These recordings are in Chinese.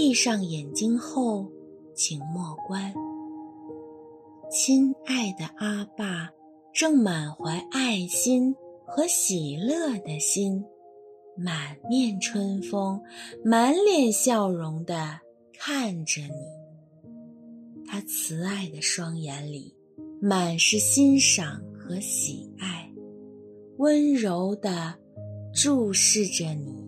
闭上眼睛后，请默观。亲爱的阿爸，正满怀爱心和喜乐的心，满面春风、满脸笑容地看着你。他慈爱的双眼里满是欣赏和喜爱，温柔地注视着你。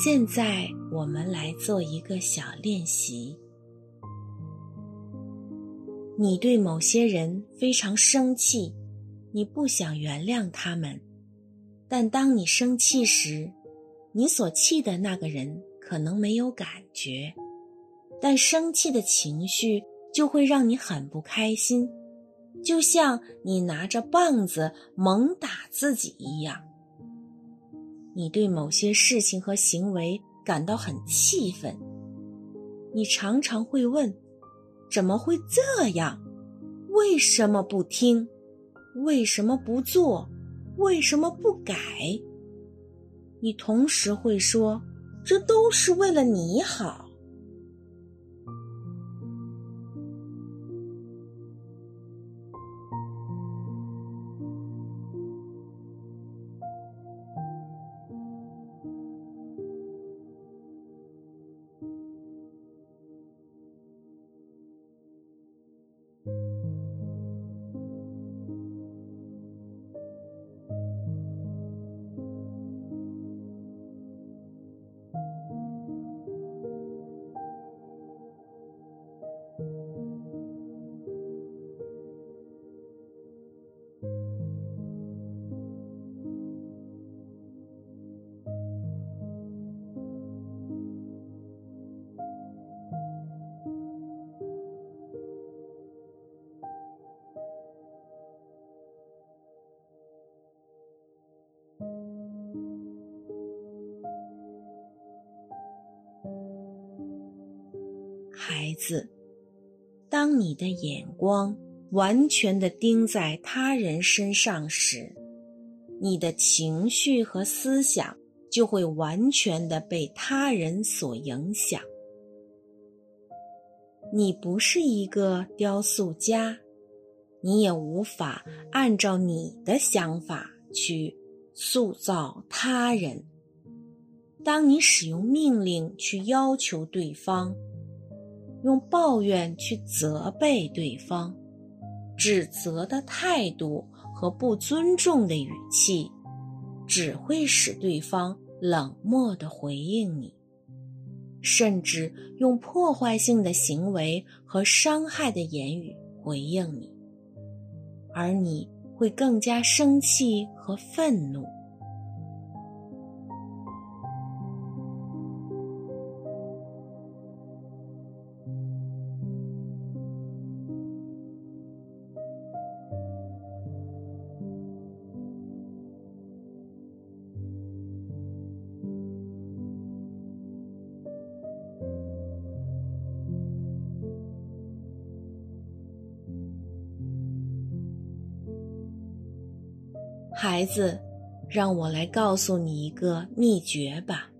现在我们来做一个小练习。你对某些人非常生气，你不想原谅他们，但当你生气时，你所气的那个人可能没有感觉，但生气的情绪就会让你很不开心，就像你拿着棒子猛打自己一样。你对某些事情和行为感到很气愤，你常常会问：怎么会这样？为什么不听？为什么不做？为什么不改？你同时会说：这都是为了你好。子，当你的眼光完全的盯在他人身上时，你的情绪和思想就会完全的被他人所影响。你不是一个雕塑家，你也无法按照你的想法去塑造他人。当你使用命令去要求对方，用抱怨去责备对方，指责的态度和不尊重的语气，只会使对方冷漠的回应你。甚至用破坏性的行为和伤害的言语回应你，而你会更加生气和愤怒。孩子，让我来告诉你一个秘诀吧。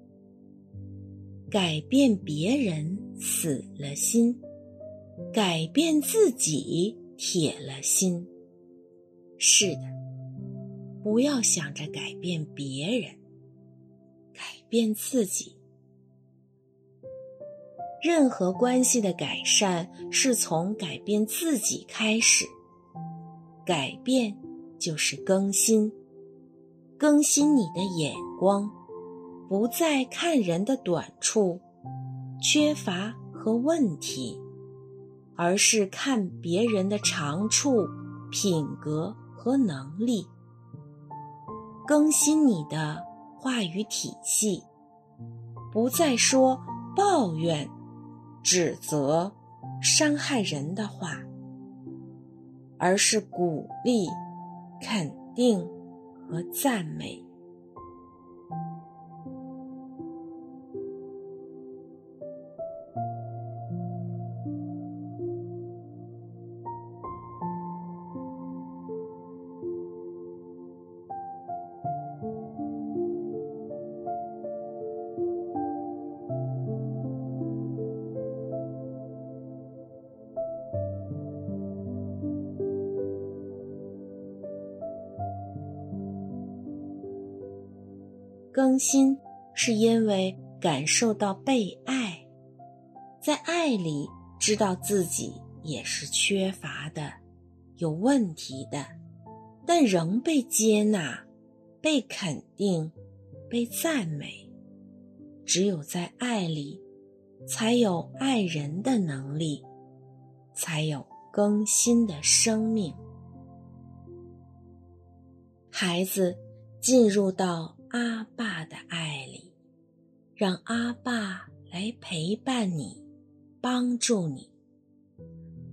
改变别人死了心，改变自己铁了心。是的，不要想着改变别人，改变自己。任何关系的改善是从改变自己开始，改变。就是更新，更新你的眼光，不再看人的短处、缺乏和问题，而是看别人的长处、品格和能力。更新你的话语体系，不再说抱怨、指责、伤害人的话，而是鼓励。肯定和赞美。更新是因为感受到被爱，在爱里知道自己也是缺乏的、有问题的，但仍被接纳、被肯定、被赞美。只有在爱里，才有爱人的能力，才有更新的生命。孩子进入到。阿爸的爱里，让阿爸来陪伴你，帮助你。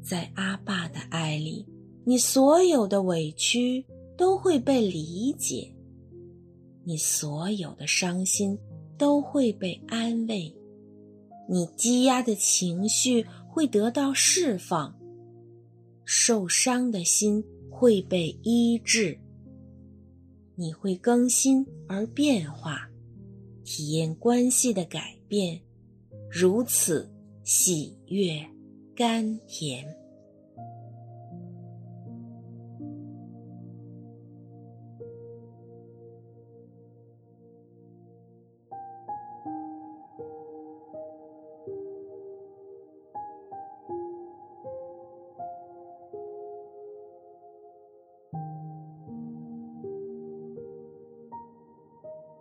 在阿爸的爱里，你所有的委屈都会被理解，你所有的伤心都会被安慰，你积压的情绪会得到释放，受伤的心会被医治。你会更新而变化，体验关系的改变，如此喜悦甘甜。